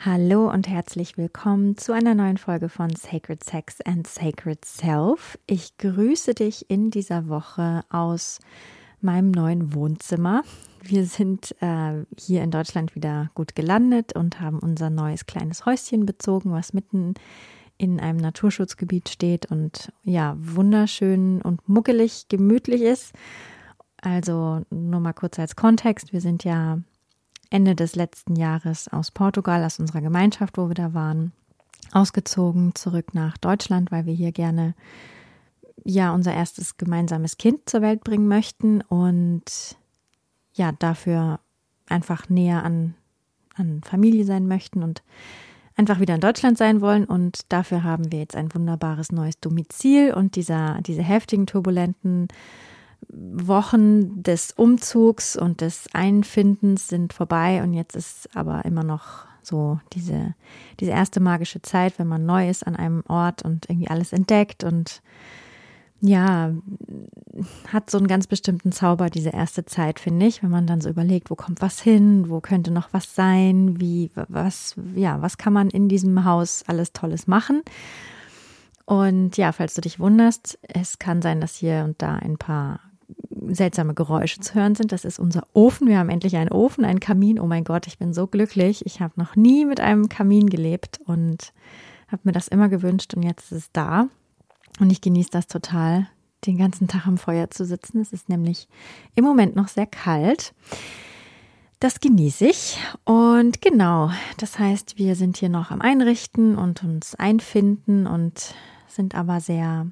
Hallo und herzlich willkommen zu einer neuen Folge von Sacred Sex and Sacred Self. Ich grüße dich in dieser Woche aus meinem neuen Wohnzimmer. Wir sind äh, hier in Deutschland wieder gut gelandet und haben unser neues kleines Häuschen bezogen, was mitten in einem Naturschutzgebiet steht und ja, wunderschön und muckelig, gemütlich ist. Also nur mal kurz als Kontext. Wir sind ja Ende des letzten Jahres aus Portugal, aus unserer Gemeinschaft, wo wir da waren, ausgezogen zurück nach Deutschland, weil wir hier gerne ja unser erstes gemeinsames Kind zur Welt bringen möchten und ja dafür einfach näher an, an Familie sein möchten und einfach wieder in Deutschland sein wollen. Und dafür haben wir jetzt ein wunderbares neues Domizil und dieser, diese heftigen, turbulenten Wochen des Umzugs und des Einfindens sind vorbei und jetzt ist aber immer noch so diese, diese erste magische Zeit, wenn man neu ist an einem Ort und irgendwie alles entdeckt und ja, hat so einen ganz bestimmten Zauber, diese erste Zeit, finde ich, wenn man dann so überlegt, wo kommt was hin, wo könnte noch was sein, wie, was, ja, was kann man in diesem Haus alles Tolles machen. Und ja, falls du dich wunderst, es kann sein, dass hier und da ein paar seltsame Geräusche zu hören sind. Das ist unser Ofen. Wir haben endlich einen Ofen, einen Kamin. Oh mein Gott, ich bin so glücklich. Ich habe noch nie mit einem Kamin gelebt und habe mir das immer gewünscht und jetzt ist es da. Und ich genieße das total, den ganzen Tag am Feuer zu sitzen. Es ist nämlich im Moment noch sehr kalt. Das genieße ich. Und genau, das heißt, wir sind hier noch am Einrichten und uns einfinden und sind aber sehr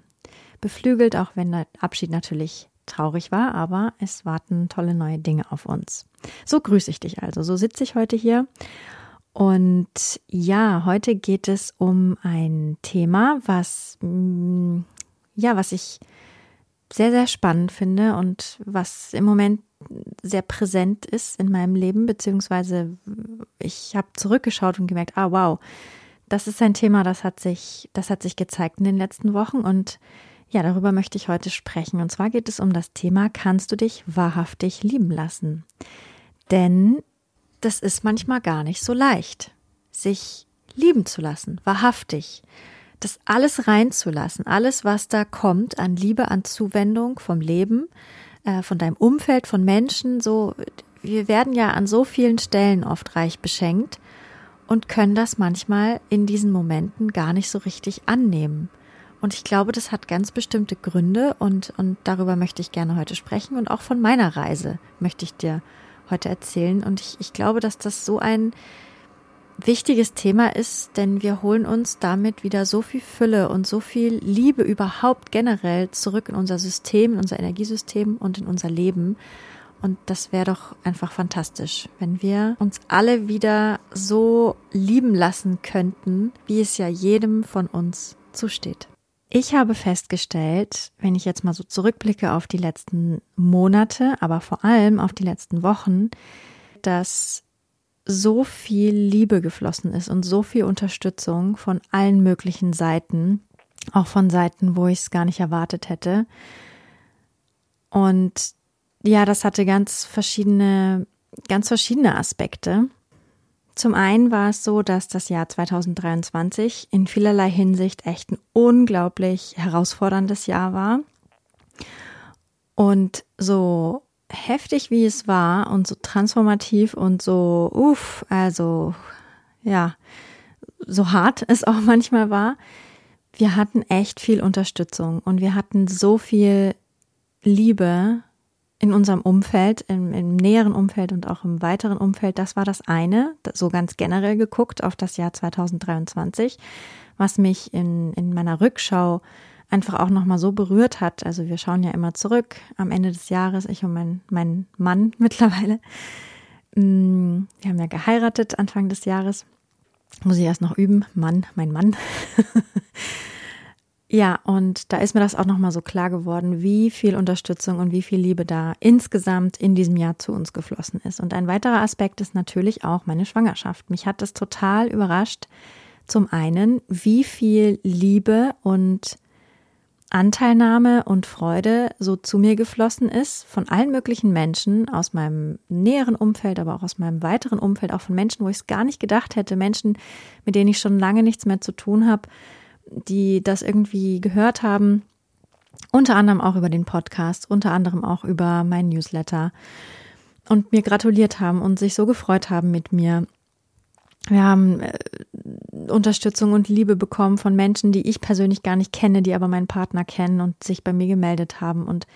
beflügelt, auch wenn der Abschied natürlich traurig war, aber es warten tolle neue Dinge auf uns. So grüße ich dich also. So sitze ich heute hier. Und ja, heute geht es um ein Thema, was, mm, ja, was ich sehr, sehr spannend finde und was im Moment sehr präsent ist in meinem Leben, beziehungsweise ich habe zurückgeschaut und gemerkt, ah, wow, das ist ein Thema, das hat sich, das hat sich gezeigt in den letzten Wochen und ja, darüber möchte ich heute sprechen. Und zwar geht es um das Thema, kannst du dich wahrhaftig lieben lassen? Denn das ist manchmal gar nicht so leicht, sich lieben zu lassen, wahrhaftig. Das alles reinzulassen, alles, was da kommt an Liebe, an Zuwendung vom Leben, äh, von deinem Umfeld, von Menschen, so, wir werden ja an so vielen Stellen oft reich beschenkt und können das manchmal in diesen Momenten gar nicht so richtig annehmen. Und ich glaube, das hat ganz bestimmte Gründe und, und darüber möchte ich gerne heute sprechen und auch von meiner Reise möchte ich dir heute erzählen. Und ich, ich glaube, dass das so ein wichtiges Thema ist, denn wir holen uns damit wieder so viel Fülle und so viel Liebe überhaupt generell zurück in unser System, in unser Energiesystem und in unser Leben. Und das wäre doch einfach fantastisch, wenn wir uns alle wieder so lieben lassen könnten, wie es ja jedem von uns zusteht. Ich habe festgestellt, wenn ich jetzt mal so zurückblicke auf die letzten Monate, aber vor allem auf die letzten Wochen, dass so viel Liebe geflossen ist und so viel Unterstützung von allen möglichen Seiten, auch von Seiten, wo ich es gar nicht erwartet hätte. Und ja, das hatte ganz verschiedene, ganz verschiedene Aspekte. Zum einen war es so, dass das Jahr 2023 in vielerlei Hinsicht echt ein unglaublich herausforderndes Jahr war. Und so heftig wie es war und so transformativ und so, uff, also ja, so hart es auch manchmal war, wir hatten echt viel Unterstützung und wir hatten so viel Liebe in unserem Umfeld, im, im, näheren Umfeld und auch im weiteren Umfeld, das war das eine, so ganz generell geguckt auf das Jahr 2023, was mich in, in meiner Rückschau einfach auch nochmal so berührt hat. Also wir schauen ja immer zurück am Ende des Jahres, ich und mein, mein Mann mittlerweile. mm, wir haben ja geheiratet Anfang des Jahres. Muss ich erst noch üben. Mann, mein Mann. Ja, und da ist mir das auch nochmal so klar geworden, wie viel Unterstützung und wie viel Liebe da insgesamt in diesem Jahr zu uns geflossen ist. Und ein weiterer Aspekt ist natürlich auch meine Schwangerschaft. Mich hat das total überrascht. Zum einen, wie viel Liebe und Anteilnahme und Freude so zu mir geflossen ist von allen möglichen Menschen aus meinem näheren Umfeld, aber auch aus meinem weiteren Umfeld, auch von Menschen, wo ich es gar nicht gedacht hätte, Menschen, mit denen ich schon lange nichts mehr zu tun habe die das irgendwie gehört haben, unter anderem auch über den Podcast, unter anderem auch über mein Newsletter und mir gratuliert haben und sich so gefreut haben mit mir. Wir haben äh, Unterstützung und Liebe bekommen von Menschen, die ich persönlich gar nicht kenne, die aber meinen Partner kennen und sich bei mir gemeldet haben. Und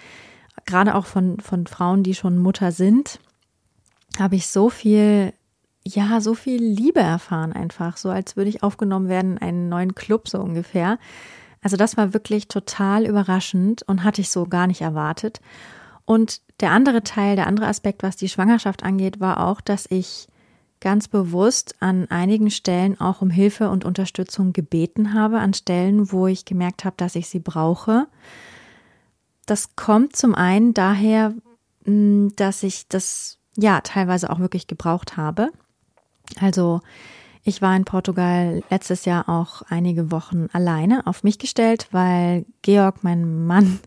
gerade auch von, von Frauen, die schon Mutter sind, habe ich so viel ja, so viel Liebe erfahren einfach, so als würde ich aufgenommen werden in einen neuen Club so ungefähr. Also das war wirklich total überraschend und hatte ich so gar nicht erwartet. Und der andere Teil, der andere Aspekt, was die Schwangerschaft angeht, war auch, dass ich ganz bewusst an einigen Stellen auch um Hilfe und Unterstützung gebeten habe, an Stellen, wo ich gemerkt habe, dass ich sie brauche. Das kommt zum einen daher, dass ich das ja teilweise auch wirklich gebraucht habe. Also ich war in Portugal letztes Jahr auch einige Wochen alleine auf mich gestellt, weil Georg, mein Mann,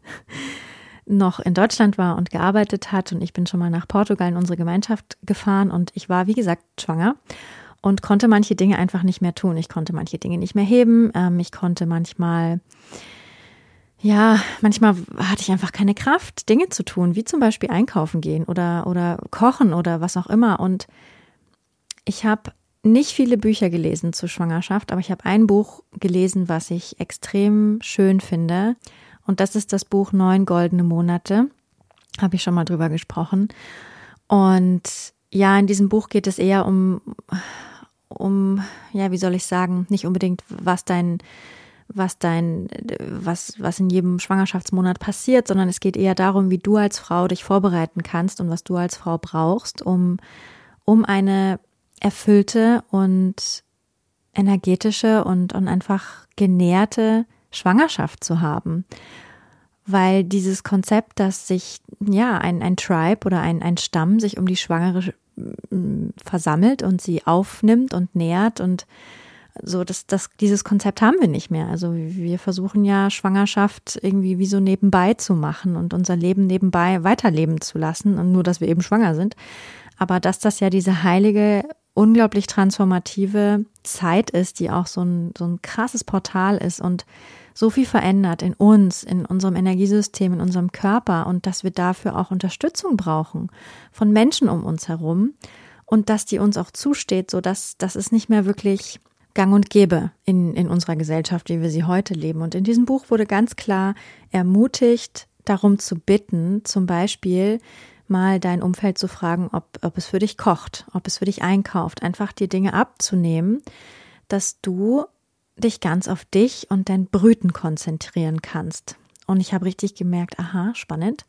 noch in Deutschland war und gearbeitet hat und ich bin schon mal nach Portugal in unsere Gemeinschaft gefahren und ich war, wie gesagt, schwanger und konnte manche Dinge einfach nicht mehr tun. Ich konnte manche Dinge nicht mehr heben. Ähm, ich konnte manchmal, ja, manchmal hatte ich einfach keine Kraft, Dinge zu tun, wie zum Beispiel einkaufen gehen oder, oder kochen oder was auch immer. Und ich habe nicht viele Bücher gelesen zur Schwangerschaft, aber ich habe ein Buch gelesen, was ich extrem schön finde. Und das ist das Buch Neun goldene Monate. Habe ich schon mal drüber gesprochen. Und ja, in diesem Buch geht es eher um, um, ja, wie soll ich sagen, nicht unbedingt, was dein, was dein, was, was in jedem Schwangerschaftsmonat passiert, sondern es geht eher darum, wie du als Frau dich vorbereiten kannst und was du als Frau brauchst, um, um eine erfüllte und energetische und, und einfach genährte Schwangerschaft zu haben. Weil dieses Konzept, dass sich ja ein, ein Tribe oder ein, ein Stamm sich um die Schwangere mm, versammelt und sie aufnimmt und nährt und so, das, das, dieses Konzept haben wir nicht mehr. Also wir versuchen ja Schwangerschaft irgendwie wie so nebenbei zu machen und unser Leben nebenbei weiterleben zu lassen und nur, dass wir eben schwanger sind. Aber dass das ja diese heilige unglaublich transformative Zeit ist, die auch so ein, so ein krasses Portal ist und so viel verändert in uns, in unserem Energiesystem, in unserem Körper und dass wir dafür auch Unterstützung brauchen von Menschen um uns herum und dass die uns auch zusteht, so dass das ist nicht mehr wirklich gang und gäbe in, in unserer Gesellschaft, wie wir sie heute leben. Und in diesem Buch wurde ganz klar ermutigt, darum zu bitten, zum Beispiel mal dein Umfeld zu fragen, ob, ob es für dich kocht, ob es für dich einkauft, einfach die Dinge abzunehmen, dass du dich ganz auf dich und dein Brüten konzentrieren kannst. Und ich habe richtig gemerkt, aha, spannend.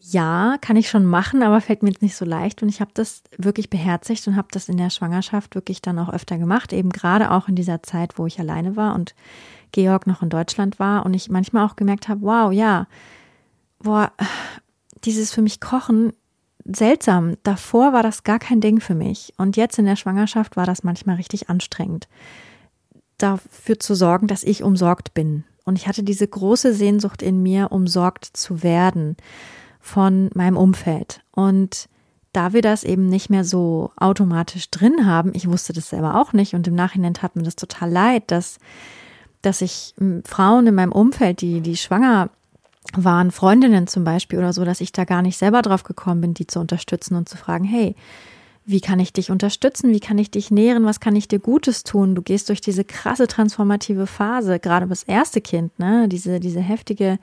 Ja, kann ich schon machen, aber fällt mir jetzt nicht so leicht. Und ich habe das wirklich beherzigt und habe das in der Schwangerschaft wirklich dann auch öfter gemacht, eben gerade auch in dieser Zeit, wo ich alleine war und Georg noch in Deutschland war und ich manchmal auch gemerkt habe, wow, ja, boah, dieses für mich Kochen seltsam. Davor war das gar kein Ding für mich. Und jetzt in der Schwangerschaft war das manchmal richtig anstrengend, dafür zu sorgen, dass ich umsorgt bin. Und ich hatte diese große Sehnsucht in mir, umsorgt zu werden von meinem Umfeld. Und da wir das eben nicht mehr so automatisch drin haben, ich wusste das selber auch nicht und im Nachhinein tat mir das total leid, dass, dass ich Frauen in meinem Umfeld, die, die schwanger waren Freundinnen zum Beispiel oder so, dass ich da gar nicht selber drauf gekommen bin, die zu unterstützen und zu fragen, hey, wie kann ich dich unterstützen? Wie kann ich dich nähren? Was kann ich dir Gutes tun? Du gehst durch diese krasse transformative Phase, gerade das erste Kind, ne? Diese, diese heftige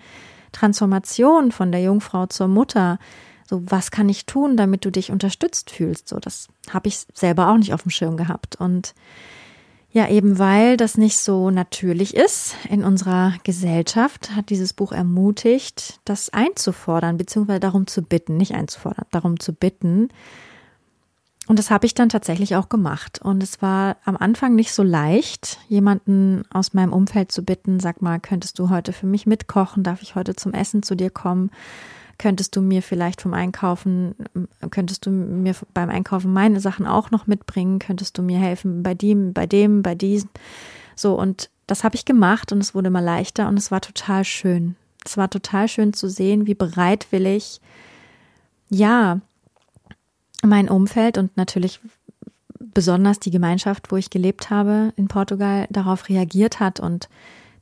Transformation von der Jungfrau zur Mutter. So, was kann ich tun, damit du dich unterstützt fühlst? So, das habe ich selber auch nicht auf dem Schirm gehabt. Und ja, eben weil das nicht so natürlich ist in unserer Gesellschaft, hat dieses Buch ermutigt, das einzufordern, beziehungsweise darum zu bitten, nicht einzufordern, darum zu bitten, und das habe ich dann tatsächlich auch gemacht. Und es war am Anfang nicht so leicht, jemanden aus meinem Umfeld zu bitten, sag mal, könntest du heute für mich mitkochen? Darf ich heute zum Essen zu dir kommen? Könntest du mir vielleicht vom Einkaufen, könntest du mir beim Einkaufen meine Sachen auch noch mitbringen? Könntest du mir helfen bei dem, bei dem, bei diesem? So, und das habe ich gemacht und es wurde immer leichter und es war total schön. Es war total schön zu sehen, wie bereitwillig, ja, mein Umfeld und natürlich besonders die Gemeinschaft, wo ich gelebt habe in Portugal, darauf reagiert hat und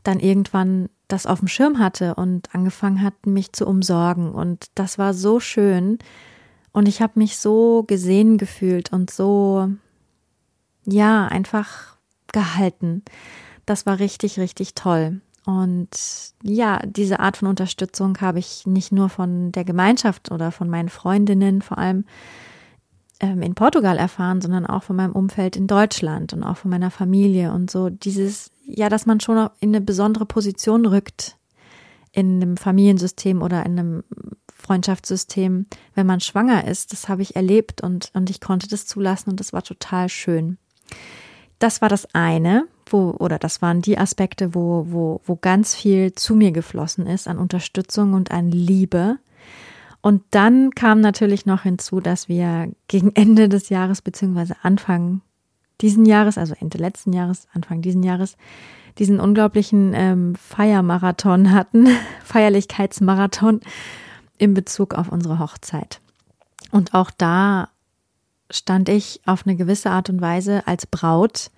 dann irgendwann das auf dem Schirm hatte und angefangen hat, mich zu umsorgen. Und das war so schön. Und ich habe mich so gesehen gefühlt und so, ja, einfach gehalten. Das war richtig, richtig toll. Und ja, diese Art von Unterstützung habe ich nicht nur von der Gemeinschaft oder von meinen Freundinnen vor allem ähm, in Portugal erfahren, sondern auch von meinem Umfeld in Deutschland und auch von meiner Familie und so dieses, ja, dass man schon in eine besondere Position rückt in einem Familiensystem oder in einem Freundschaftssystem, wenn man schwanger ist. Das habe ich erlebt und, und ich konnte das zulassen und das war total schön. Das war das eine, wo, oder das waren die Aspekte, wo, wo, wo ganz viel zu mir geflossen ist an Unterstützung und an Liebe. Und dann kam natürlich noch hinzu, dass wir gegen Ende des Jahres beziehungsweise Anfang diesen Jahres, also Ende letzten Jahres, Anfang diesen Jahres, diesen unglaublichen ähm, Feiermarathon hatten, Feierlichkeitsmarathon in Bezug auf unsere Hochzeit. Und auch da stand ich auf eine gewisse Art und Weise als Braut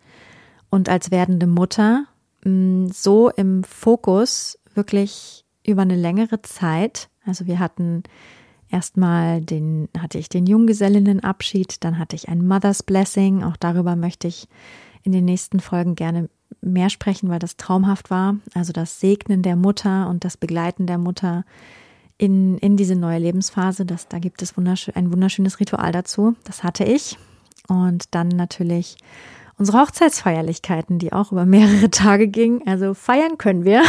und als werdende Mutter mm, so im Fokus wirklich über eine längere Zeit also wir hatten erstmal den, hatte ich den Junggesellinnenabschied, dann hatte ich ein Mother's Blessing. Auch darüber möchte ich in den nächsten Folgen gerne mehr sprechen, weil das traumhaft war. Also das Segnen der Mutter und das Begleiten der Mutter in, in diese neue Lebensphase. Das, da gibt es wunderschön, ein wunderschönes Ritual dazu. Das hatte ich. Und dann natürlich unsere Hochzeitsfeierlichkeiten, die auch über mehrere Tage gingen. Also feiern können wir.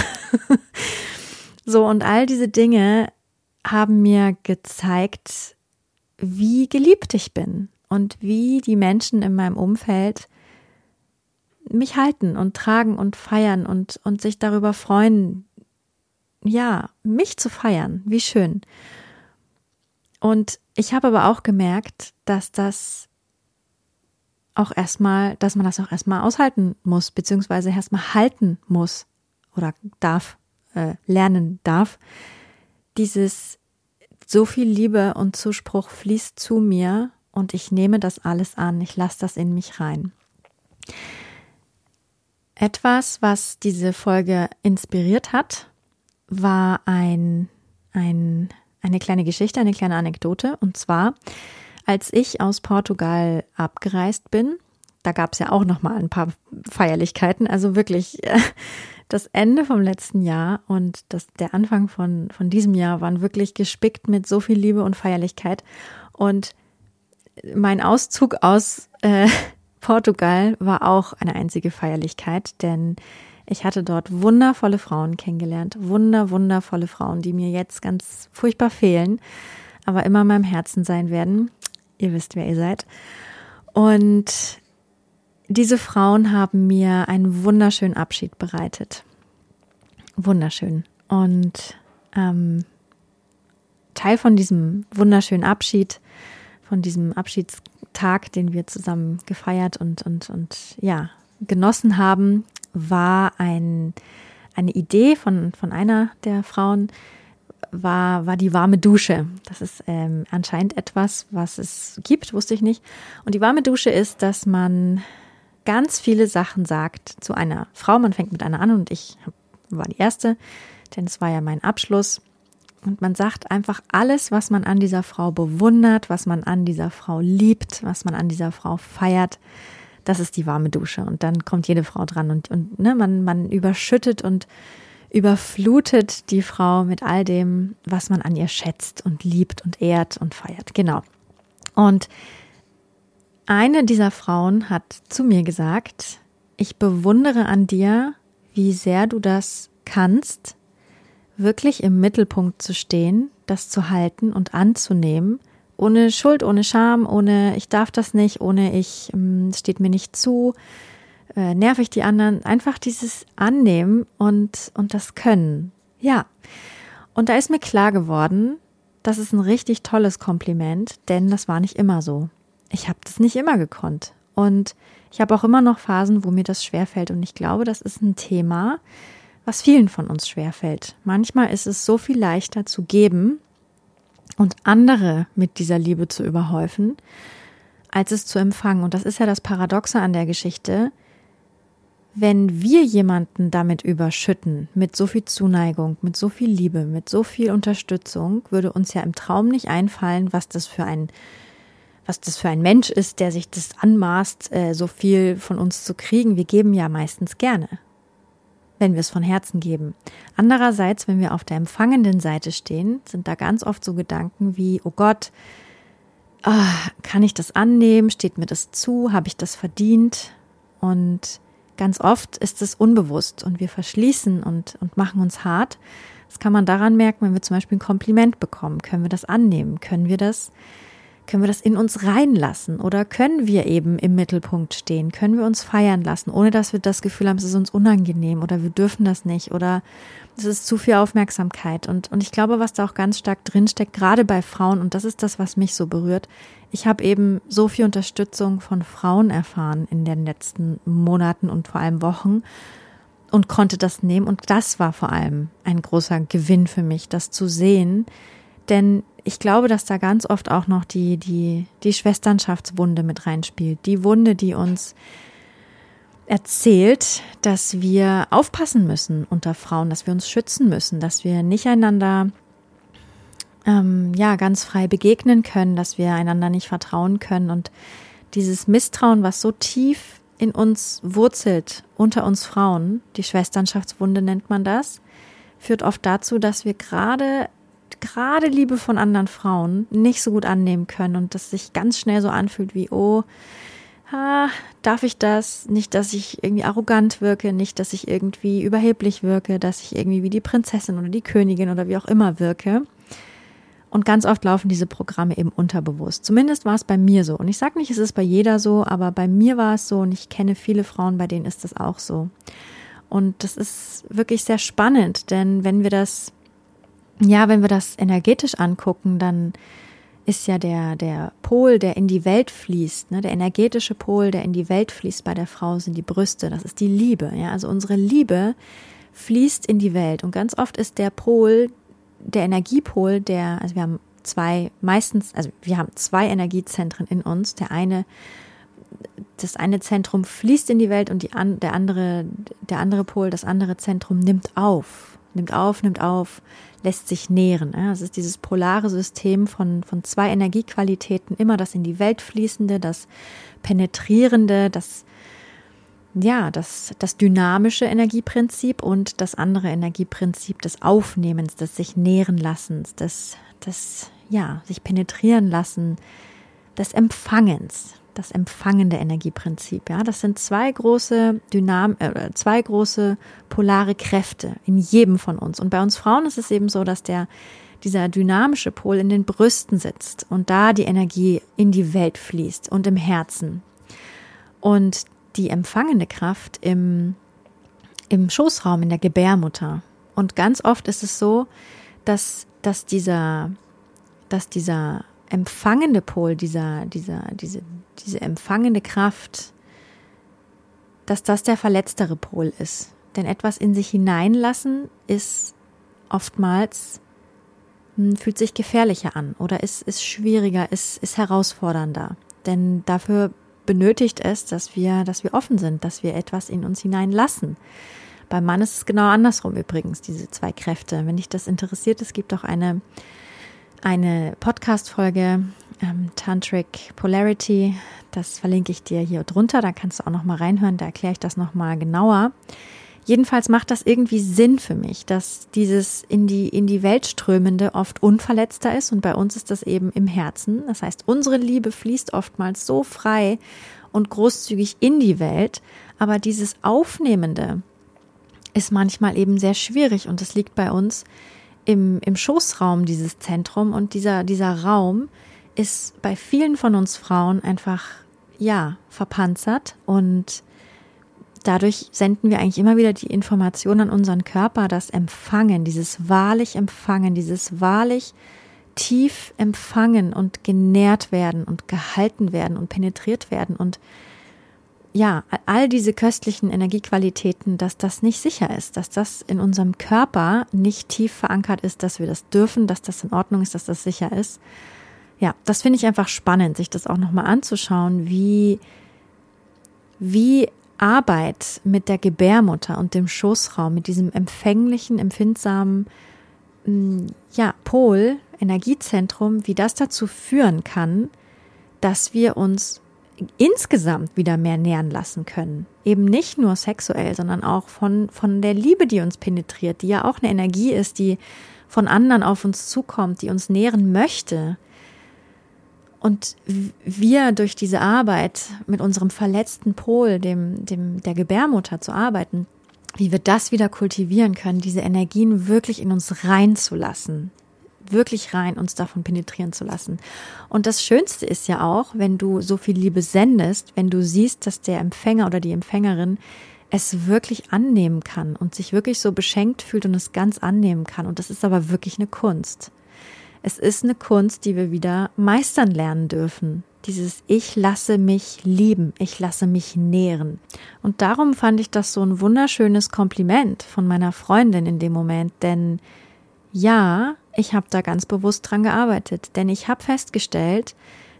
so, und all diese Dinge haben mir gezeigt, wie geliebt ich bin und wie die Menschen in meinem Umfeld mich halten und tragen und feiern und, und sich darüber freuen, ja, mich zu feiern. Wie schön. Und ich habe aber auch gemerkt, dass das auch erstmal, dass man das auch erstmal aushalten muss, beziehungsweise erstmal halten muss oder darf, äh, lernen darf, dieses so viel Liebe und Zuspruch fließt zu mir und ich nehme das alles an, ich lasse das in mich rein. Etwas, was diese Folge inspiriert hat, war ein, ein, eine kleine Geschichte, eine kleine Anekdote. Und zwar, als ich aus Portugal abgereist bin, da gab es ja auch noch mal ein paar Feierlichkeiten. Also wirklich, das Ende vom letzten Jahr und das, der Anfang von, von diesem Jahr waren wirklich gespickt mit so viel Liebe und Feierlichkeit. Und mein Auszug aus äh, Portugal war auch eine einzige Feierlichkeit, denn ich hatte dort wundervolle Frauen kennengelernt, wunder, wundervolle Frauen, die mir jetzt ganz furchtbar fehlen, aber immer in meinem Herzen sein werden. Ihr wisst, wer ihr seid. Und diese Frauen haben mir einen wunderschönen Abschied bereitet. Wunderschön. Und ähm, Teil von diesem wunderschönen Abschied, von diesem Abschiedstag, den wir zusammen gefeiert und, und, und ja, genossen haben, war ein, eine Idee von, von einer der Frauen, war, war die warme Dusche. Das ist ähm, anscheinend etwas, was es gibt, wusste ich nicht. Und die warme Dusche ist, dass man ganz viele Sachen sagt zu einer Frau. Man fängt mit einer an und ich war die erste, denn es war ja mein Abschluss. Und man sagt einfach alles, was man an dieser Frau bewundert, was man an dieser Frau liebt, was man an dieser Frau feiert. Das ist die warme Dusche. Und dann kommt jede Frau dran und, und ne, man, man überschüttet und überflutet die Frau mit all dem, was man an ihr schätzt und liebt und ehrt und feiert. Genau. Und eine dieser Frauen hat zu mir gesagt, ich bewundere an dir, wie sehr du das kannst, wirklich im Mittelpunkt zu stehen, das zu halten und anzunehmen ohne Schuld, ohne Scham, ohne ich darf das nicht, ohne ich, es steht mir nicht zu, äh, nerv ich die anderen. Einfach dieses Annehmen und, und das Können. Ja. Und da ist mir klar geworden, das ist ein richtig tolles Kompliment, denn das war nicht immer so. Ich habe das nicht immer gekonnt. Und ich habe auch immer noch Phasen, wo mir das schwerfällt. Und ich glaube, das ist ein Thema, was vielen von uns schwerfällt. Manchmal ist es so viel leichter zu geben und andere mit dieser Liebe zu überhäufen, als es zu empfangen. Und das ist ja das Paradoxe an der Geschichte. Wenn wir jemanden damit überschütten, mit so viel Zuneigung, mit so viel Liebe, mit so viel Unterstützung, würde uns ja im Traum nicht einfallen, was das für ein, was das für ein Mensch ist, der sich das anmaßt, äh, so viel von uns zu kriegen. Wir geben ja meistens gerne wenn wir es von Herzen geben. Andererseits, wenn wir auf der empfangenden Seite stehen, sind da ganz oft so Gedanken wie, oh Gott, ah, kann ich das annehmen? Steht mir das zu? Habe ich das verdient? Und ganz oft ist es unbewusst und wir verschließen und, und machen uns hart. Das kann man daran merken, wenn wir zum Beispiel ein Kompliment bekommen. Können wir das annehmen? Können wir das können wir das in uns reinlassen oder können wir eben im Mittelpunkt stehen? Können wir uns feiern lassen, ohne dass wir das Gefühl haben, es ist uns unangenehm oder wir dürfen das nicht oder es ist zu viel Aufmerksamkeit. Und, und ich glaube, was da auch ganz stark drinsteckt, gerade bei Frauen, und das ist das, was mich so berührt, ich habe eben so viel Unterstützung von Frauen erfahren in den letzten Monaten und vor allem Wochen und konnte das nehmen. Und das war vor allem ein großer Gewinn für mich, das zu sehen. Denn ich glaube, dass da ganz oft auch noch die, die, die Schwesternschaftswunde mit reinspielt. Die Wunde, die uns erzählt, dass wir aufpassen müssen unter Frauen, dass wir uns schützen müssen, dass wir nicht einander ähm, ja ganz frei begegnen können, dass wir einander nicht vertrauen können und dieses Misstrauen, was so tief in uns wurzelt unter uns Frauen, die Schwesternschaftswunde nennt man das, führt oft dazu, dass wir gerade gerade Liebe von anderen Frauen nicht so gut annehmen können und das sich ganz schnell so anfühlt wie, oh, ah, darf ich das? Nicht, dass ich irgendwie arrogant wirke, nicht, dass ich irgendwie überheblich wirke, dass ich irgendwie wie die Prinzessin oder die Königin oder wie auch immer wirke. Und ganz oft laufen diese Programme eben unterbewusst. Zumindest war es bei mir so. Und ich sage nicht, es ist bei jeder so, aber bei mir war es so und ich kenne viele Frauen, bei denen ist das auch so. Und das ist wirklich sehr spannend, denn wenn wir das ja, wenn wir das energetisch angucken, dann ist ja der, der Pol, der in die Welt fließt, ne, der energetische Pol, der in die Welt fließt bei der Frau, sind die Brüste. Das ist die Liebe. Ja, also unsere Liebe fließt in die Welt. Und ganz oft ist der Pol, der Energiepol, der, also wir haben zwei, meistens, also wir haben zwei Energiezentren in uns. Der eine, das eine Zentrum fließt in die Welt und die, der andere, der andere Pol, das andere Zentrum nimmt auf, nimmt auf, nimmt auf, lässt sich nähren. Es ist dieses polare System von, von zwei Energiequalitäten, immer das in die Welt fließende, das penetrierende, das ja, das, das dynamische Energieprinzip und das andere Energieprinzip des Aufnehmens, des sich nähren lassens, des, des, ja, sich penetrieren lassen, des Empfangens das empfangende Energieprinzip. Ja, das sind zwei große Dynam äh, zwei große polare Kräfte in jedem von uns. Und bei uns Frauen ist es eben so, dass der dieser dynamische Pol in den Brüsten sitzt und da die Energie in die Welt fließt und im Herzen. Und die empfangende Kraft im, im Schoßraum, in der Gebärmutter. Und ganz oft ist es so, dass, dass dieser, dass dieser empfangende Pol, dieser, dieser, diese, diese empfangende Kraft, dass das der verletztere Pol ist. Denn etwas in sich hineinlassen ist oftmals, hm, fühlt sich gefährlicher an oder ist, ist schwieriger, ist, ist herausfordernder. Denn dafür benötigt es, dass wir, dass wir offen sind, dass wir etwas in uns hineinlassen. Beim Mann ist es genau andersrum übrigens, diese zwei Kräfte. Wenn dich das interessiert, es gibt auch eine eine Podcast-Folge ähm, Tantric Polarity. Das verlinke ich dir hier drunter. Da kannst du auch noch mal reinhören. Da erkläre ich das noch mal genauer. Jedenfalls macht das irgendwie Sinn für mich, dass dieses in die, in die Welt strömende oft unverletzter ist und bei uns ist das eben im Herzen. Das heißt, unsere Liebe fließt oftmals so frei und großzügig in die Welt, aber dieses Aufnehmende ist manchmal eben sehr schwierig und es liegt bei uns im, im Schoßraum dieses Zentrum und dieser, dieser Raum ist bei vielen von uns Frauen einfach, ja, verpanzert und dadurch senden wir eigentlich immer wieder die Information an unseren Körper, das Empfangen, dieses wahrlich Empfangen, dieses wahrlich tief empfangen und genährt werden und gehalten werden und penetriert werden und ja, all diese köstlichen Energiequalitäten, dass das nicht sicher ist, dass das in unserem Körper nicht tief verankert ist, dass wir das dürfen, dass das in Ordnung ist, dass das sicher ist. Ja, das finde ich einfach spannend, sich das auch nochmal anzuschauen, wie, wie Arbeit mit der Gebärmutter und dem Schoßraum, mit diesem empfänglichen, empfindsamen, mm, ja, Pol, Energiezentrum, wie das dazu führen kann, dass wir uns insgesamt wieder mehr nähern lassen können. Eben nicht nur sexuell, sondern auch von, von der Liebe, die uns penetriert, die ja auch eine Energie ist, die von anderen auf uns zukommt, die uns nähren möchte. Und wir durch diese Arbeit mit unserem verletzten Pol, dem, dem, der Gebärmutter zu arbeiten, wie wir das wieder kultivieren können, diese Energien wirklich in uns reinzulassen, wirklich rein uns davon penetrieren zu lassen. Und das Schönste ist ja auch, wenn du so viel Liebe sendest, wenn du siehst, dass der Empfänger oder die Empfängerin es wirklich annehmen kann und sich wirklich so beschenkt fühlt und es ganz annehmen kann. Und das ist aber wirklich eine Kunst. Es ist eine Kunst, die wir wieder meistern lernen dürfen. Dieses Ich lasse mich lieben, ich lasse mich nähren. Und darum fand ich das so ein wunderschönes Kompliment von meiner Freundin in dem Moment, denn ja, ich habe da ganz bewusst dran gearbeitet, denn ich habe festgestellt,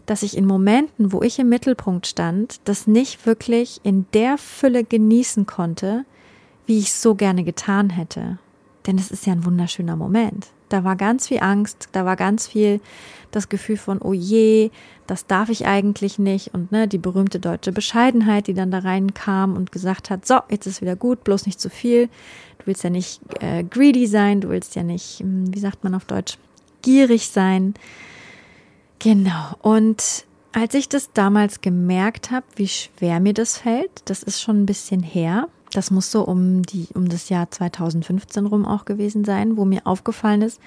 dass ich in Momenten, wo ich im Mittelpunkt stand, das nicht wirklich in der Fülle genießen konnte, wie ich so gerne getan hätte. Denn es ist ja ein wunderschöner Moment. Da war ganz viel Angst, da war ganz viel das Gefühl von, oh je, das darf ich eigentlich nicht. Und ne, die berühmte deutsche Bescheidenheit, die dann da reinkam und gesagt hat, so, jetzt ist wieder gut, bloß nicht zu viel. Du willst ja nicht äh, greedy sein, du willst ja nicht, hm, wie sagt man auf Deutsch, gierig sein. Genau. Und als ich das damals gemerkt habe, wie schwer mir das fällt, das ist schon ein bisschen her. Das muss so um die, um das Jahr 2015 rum auch gewesen sein, wo mir aufgefallen ist,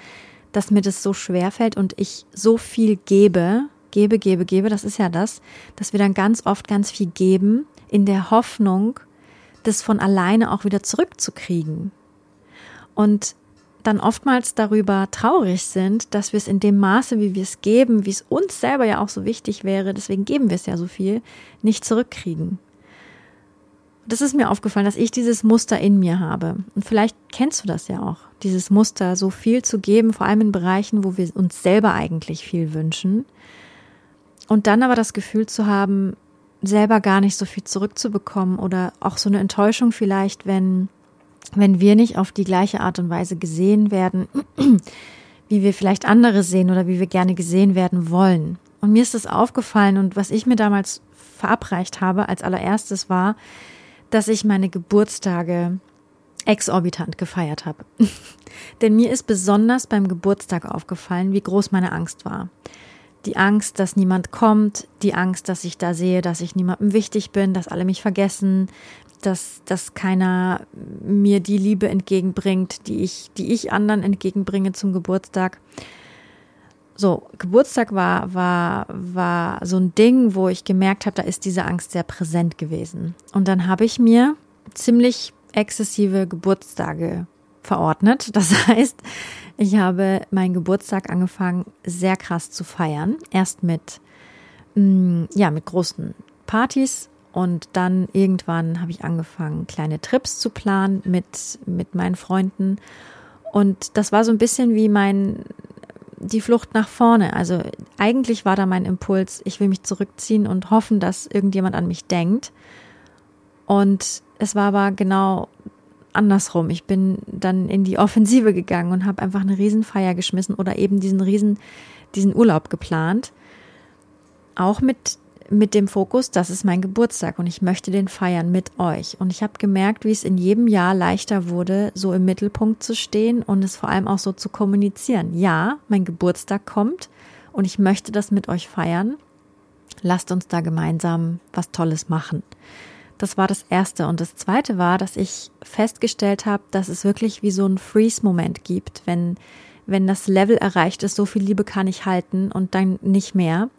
dass mir das so schwer fällt und ich so viel gebe, gebe, gebe, gebe. Das ist ja das, dass wir dann ganz oft ganz viel geben in der Hoffnung, das von alleine auch wieder zurückzukriegen. Und dann oftmals darüber traurig sind, dass wir es in dem Maße, wie wir es geben, wie es uns selber ja auch so wichtig wäre, deswegen geben wir es ja so viel, nicht zurückkriegen. Das ist mir aufgefallen, dass ich dieses Muster in mir habe. Und vielleicht kennst du das ja auch, dieses Muster, so viel zu geben, vor allem in Bereichen, wo wir uns selber eigentlich viel wünschen. Und dann aber das Gefühl zu haben, selber gar nicht so viel zurückzubekommen oder auch so eine Enttäuschung vielleicht, wenn, wenn wir nicht auf die gleiche Art und Weise gesehen werden, wie wir vielleicht andere sehen oder wie wir gerne gesehen werden wollen. Und mir ist das aufgefallen und was ich mir damals verabreicht habe als allererstes war, dass ich meine Geburtstage exorbitant gefeiert habe. Denn mir ist besonders beim Geburtstag aufgefallen, wie groß meine Angst war die Angst, dass niemand kommt, die Angst, dass ich da sehe, dass ich niemandem wichtig bin, dass alle mich vergessen, dass, dass keiner mir die Liebe entgegenbringt, die ich, die ich anderen entgegenbringe zum Geburtstag. So, Geburtstag war, war, war so ein Ding, wo ich gemerkt habe, da ist diese Angst sehr präsent gewesen. Und dann habe ich mir ziemlich exzessive Geburtstage verordnet. Das heißt, ich habe meinen Geburtstag angefangen, sehr krass zu feiern. Erst mit, mm, ja, mit großen Partys und dann irgendwann habe ich angefangen, kleine Trips zu planen mit, mit meinen Freunden. Und das war so ein bisschen wie mein, die Flucht nach vorne. Also eigentlich war da mein Impuls, ich will mich zurückziehen und hoffen, dass irgendjemand an mich denkt. Und es war aber genau andersrum. Ich bin dann in die Offensive gegangen und habe einfach eine Riesenfeier geschmissen oder eben diesen Riesen, diesen Urlaub geplant. Auch mit, mit dem Fokus, das ist mein Geburtstag und ich möchte den feiern mit euch. Und ich habe gemerkt, wie es in jedem Jahr leichter wurde, so im Mittelpunkt zu stehen und es vor allem auch so zu kommunizieren. Ja, mein Geburtstag kommt und ich möchte das mit euch feiern. Lasst uns da gemeinsam was Tolles machen. Das war das Erste. Und das Zweite war, dass ich festgestellt habe, dass es wirklich wie so ein Freeze-Moment gibt, wenn, wenn das Level erreicht ist, so viel Liebe kann ich halten und dann nicht mehr,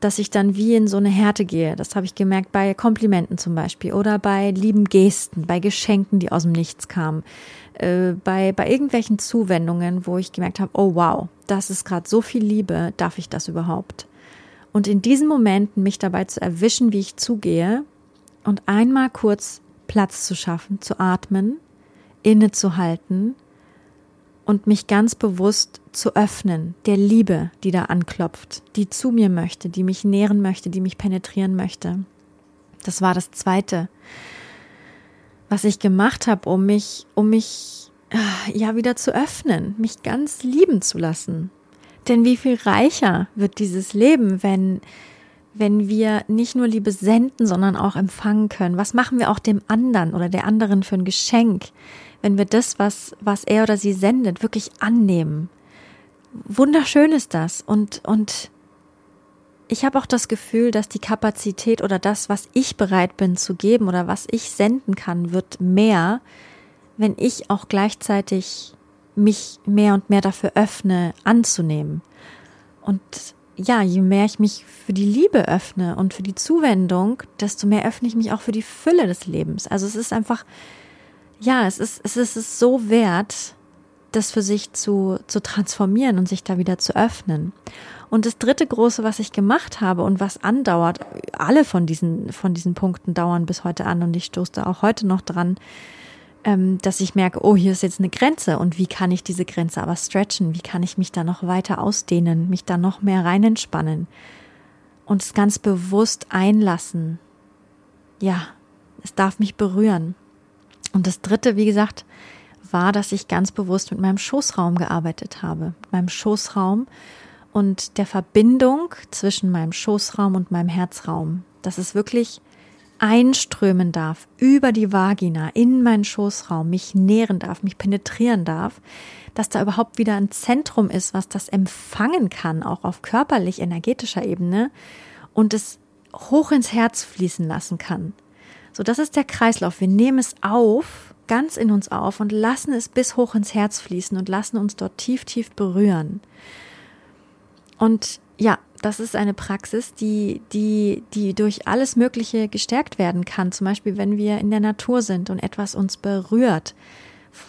dass ich dann wie in so eine Härte gehe. Das habe ich gemerkt bei Komplimenten zum Beispiel oder bei lieben Gesten, bei Geschenken, die aus dem Nichts kamen, äh, bei, bei irgendwelchen Zuwendungen, wo ich gemerkt habe, oh wow, das ist gerade so viel Liebe, darf ich das überhaupt? Und in diesen Momenten mich dabei zu erwischen, wie ich zugehe und einmal kurz Platz zu schaffen, zu atmen, innezuhalten und mich ganz bewusst zu öffnen, der Liebe, die da anklopft, die zu mir möchte, die mich nähren möchte, die mich penetrieren möchte. Das war das Zweite, was ich gemacht habe, um mich, um mich ah, ja wieder zu öffnen, mich ganz lieben zu lassen. Denn wie viel reicher wird dieses Leben, wenn wenn wir nicht nur Liebe senden, sondern auch empfangen können? Was machen wir auch dem anderen oder der anderen für ein Geschenk, wenn wir das, was, was er oder sie sendet, wirklich annehmen? Wunderschön ist das. Und, und ich habe auch das Gefühl, dass die Kapazität oder das, was ich bereit bin zu geben oder was ich senden kann, wird mehr, wenn ich auch gleichzeitig mich mehr und mehr dafür öffne, anzunehmen. Und ja, je mehr ich mich für die Liebe öffne und für die Zuwendung, desto mehr öffne ich mich auch für die Fülle des Lebens. Also es ist einfach, ja, es ist, es ist es so wert, das für sich zu, zu transformieren und sich da wieder zu öffnen. Und das dritte große, was ich gemacht habe und was andauert, alle von diesen, von diesen Punkten dauern bis heute an und ich stoße auch heute noch dran, ähm, dass ich merke, oh, hier ist jetzt eine Grenze und wie kann ich diese Grenze aber stretchen? Wie kann ich mich da noch weiter ausdehnen, mich da noch mehr rein entspannen und es ganz bewusst einlassen? Ja, es darf mich berühren. Und das dritte, wie gesagt, war, dass ich ganz bewusst mit meinem Schoßraum gearbeitet habe, mit meinem Schoßraum und der Verbindung zwischen meinem Schoßraum und meinem Herzraum. Das ist wirklich einströmen darf über die Vagina in meinen Schoßraum, mich nähren darf, mich penetrieren darf, dass da überhaupt wieder ein Zentrum ist, was das empfangen kann, auch auf körperlich energetischer Ebene und es hoch ins Herz fließen lassen kann. So, das ist der Kreislauf. Wir nehmen es auf, ganz in uns auf und lassen es bis hoch ins Herz fließen und lassen uns dort tief, tief berühren. Und ja, das ist eine Praxis, die, die, die durch alles Mögliche gestärkt werden kann. Zum Beispiel, wenn wir in der Natur sind und etwas uns berührt.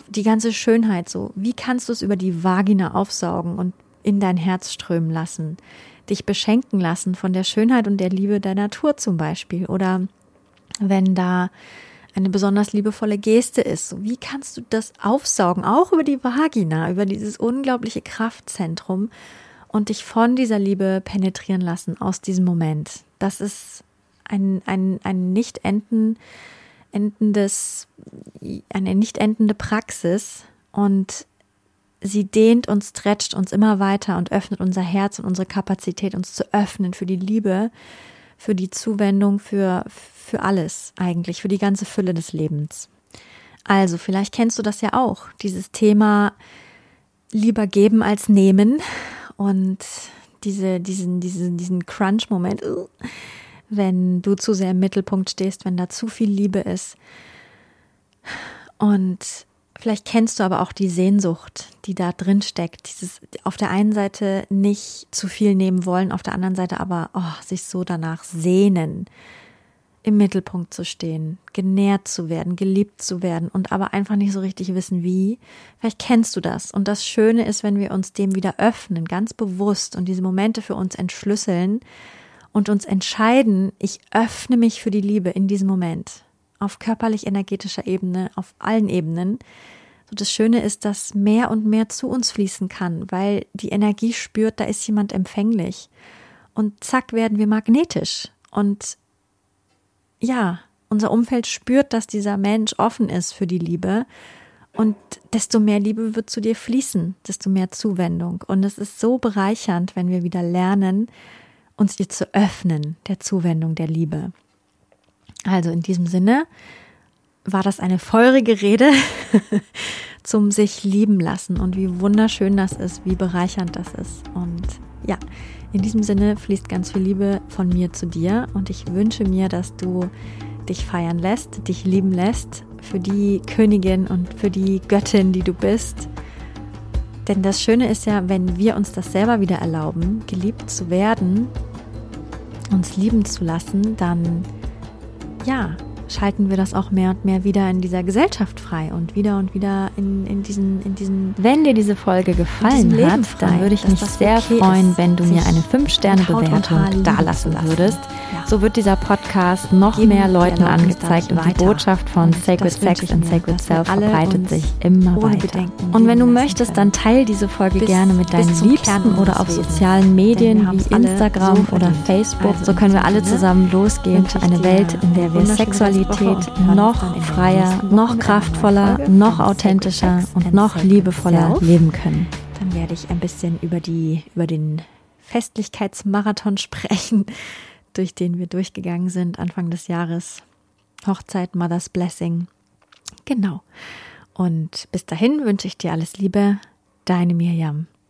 Die ganze Schönheit so. Wie kannst du es über die Vagina aufsaugen und in dein Herz strömen lassen? Dich beschenken lassen von der Schönheit und der Liebe der Natur zum Beispiel. Oder wenn da eine besonders liebevolle Geste ist. Wie kannst du das aufsaugen? Auch über die Vagina, über dieses unglaubliche Kraftzentrum und dich von dieser Liebe penetrieren lassen aus diesem Moment. Das ist ein, ein, ein nicht enden, endendes, eine nicht endende Praxis und sie dehnt und stretcht uns immer weiter und öffnet unser Herz und unsere Kapazität, uns zu öffnen für die Liebe, für die Zuwendung, für, für alles eigentlich, für die ganze Fülle des Lebens. Also, vielleicht kennst du das ja auch, dieses Thema lieber geben als nehmen und diese, diesen, diesen, diesen Crunch-Moment, uh, wenn du zu sehr im Mittelpunkt stehst, wenn da zu viel Liebe ist. Und vielleicht kennst du aber auch die Sehnsucht, die da drin steckt. Dieses auf der einen Seite nicht zu viel nehmen wollen, auf der anderen Seite aber oh, sich so danach sehnen im Mittelpunkt zu stehen, genährt zu werden, geliebt zu werden und aber einfach nicht so richtig wissen, wie. Vielleicht kennst du das. Und das Schöne ist, wenn wir uns dem wieder öffnen, ganz bewusst und diese Momente für uns entschlüsseln und uns entscheiden, ich öffne mich für die Liebe in diesem Moment. Auf körperlich-energetischer Ebene, auf allen Ebenen. So das Schöne ist, dass mehr und mehr zu uns fließen kann, weil die Energie spürt, da ist jemand empfänglich. Und zack werden wir magnetisch. Und ja, unser Umfeld spürt, dass dieser Mensch offen ist für die Liebe. Und desto mehr Liebe wird zu dir fließen, desto mehr Zuwendung. Und es ist so bereichernd, wenn wir wieder lernen, uns ihr zu öffnen, der Zuwendung, der Liebe. Also in diesem Sinne war das eine feurige Rede zum sich lieben lassen und wie wunderschön das ist, wie bereichernd das ist. Und ja, in diesem Sinne fließt ganz viel Liebe von mir zu dir und ich wünsche mir, dass du dich feiern lässt, dich lieben lässt für die Königin und für die Göttin, die du bist. Denn das Schöne ist ja, wenn wir uns das selber wieder erlauben, geliebt zu werden, uns lieben zu lassen, dann ja, schalten wir das auch mehr und mehr wieder in dieser Gesellschaft frei und wieder und wieder in, in, diesen, in diesen. Wenn dir diese Folge gefallen hat, dann würde ich mich sehr okay freuen, wenn du mir eine 5-Sterne-Bewertung dalassen würdest. Ja. So wird dieser Podcast noch Geben mehr Leuten angezeigt und die Botschaft von Sacred Sex and Sacred Self verbreitet sich immer weiter. Und wenn du möchtest, dann teile diese Folge bis, gerne mit deinen Liebsten oder auf sozialen Medien wie Instagram so oder Facebook. Also so können wir alle zusammen losgehen für eine Welt, in der wir Sexualität Sexualität noch freier, noch kraftvoller, noch authentischer und noch liebevoller leben können. Dann werde ich ein bisschen über die, über den Festlichkeitsmarathon sprechen, durch den wir durchgegangen sind Anfang des Jahres. Hochzeit, Mother's Blessing. Genau. Und bis dahin wünsche ich dir alles Liebe. Deine Mirjam.